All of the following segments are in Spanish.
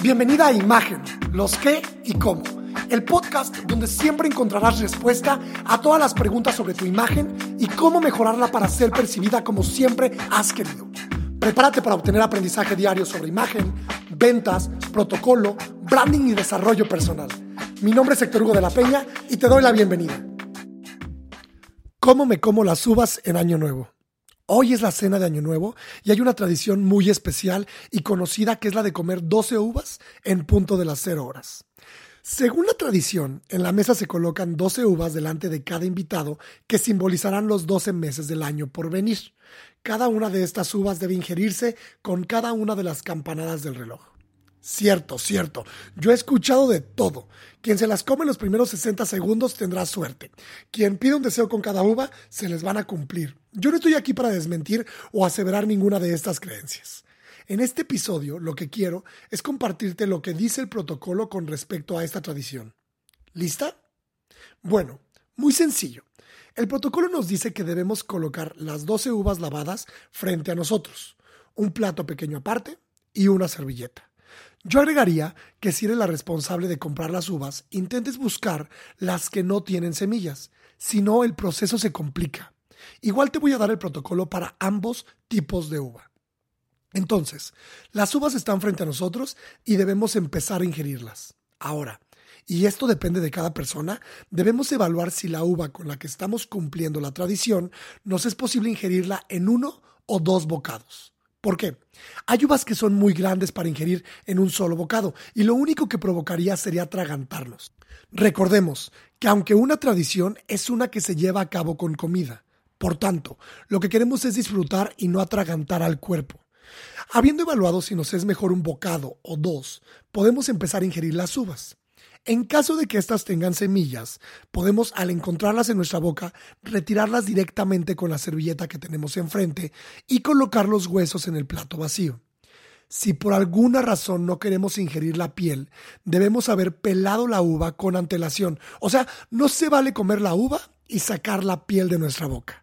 Bienvenida a Imagen, los qué y cómo. El podcast donde siempre encontrarás respuesta a todas las preguntas sobre tu imagen y cómo mejorarla para ser percibida como siempre has querido. Prepárate para obtener aprendizaje diario sobre imagen, ventas, protocolo, branding y desarrollo personal. Mi nombre es Héctor Hugo de la Peña y te doy la bienvenida. ¿Cómo me como las uvas en Año Nuevo? Hoy es la cena de Año Nuevo y hay una tradición muy especial y conocida que es la de comer 12 uvas en punto de las 0 horas. Según la tradición, en la mesa se colocan 12 uvas delante de cada invitado que simbolizarán los 12 meses del año por venir. Cada una de estas uvas debe ingerirse con cada una de las campanadas del reloj. Cierto, cierto. Yo he escuchado de todo. Quien se las come en los primeros 60 segundos tendrá suerte. Quien pide un deseo con cada uva, se les van a cumplir. Yo no estoy aquí para desmentir o aseverar ninguna de estas creencias. En este episodio lo que quiero es compartirte lo que dice el protocolo con respecto a esta tradición. ¿Lista? Bueno, muy sencillo. El protocolo nos dice que debemos colocar las 12 uvas lavadas frente a nosotros, un plato pequeño aparte y una servilleta. Yo agregaría que si eres la responsable de comprar las uvas, intentes buscar las que no tienen semillas, si no el proceso se complica. Igual te voy a dar el protocolo para ambos tipos de uva. Entonces, las uvas están frente a nosotros y debemos empezar a ingerirlas. Ahora, y esto depende de cada persona, debemos evaluar si la uva con la que estamos cumpliendo la tradición nos es posible ingerirla en uno o dos bocados. ¿Por qué? Hay uvas que son muy grandes para ingerir en un solo bocado y lo único que provocaría sería atragantarlos. Recordemos que aunque una tradición es una que se lleva a cabo con comida, por tanto, lo que queremos es disfrutar y no atragantar al cuerpo. Habiendo evaluado si nos es mejor un bocado o dos, podemos empezar a ingerir las uvas. En caso de que éstas tengan semillas, podemos al encontrarlas en nuestra boca retirarlas directamente con la servilleta que tenemos enfrente y colocar los huesos en el plato vacío. Si por alguna razón no queremos ingerir la piel, debemos haber pelado la uva con antelación. O sea, no se vale comer la uva y sacar la piel de nuestra boca.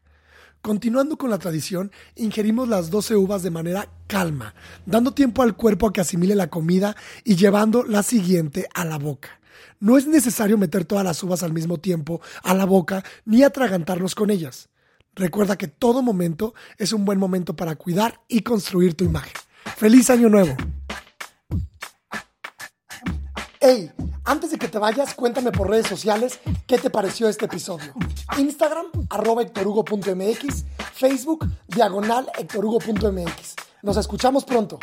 Continuando con la tradición, ingerimos las 12 uvas de manera calma, dando tiempo al cuerpo a que asimile la comida y llevando la siguiente a la boca. No es necesario meter todas las uvas al mismo tiempo a la boca ni atragantarnos con ellas. Recuerda que todo momento es un buen momento para cuidar y construir tu imagen. ¡Feliz Año Nuevo! Hey, antes de que te vayas, cuéntame por redes sociales qué te pareció este episodio. Instagram, arroba hectorugo.mx, Facebook, diagonal hectorugo.mx. Nos escuchamos pronto.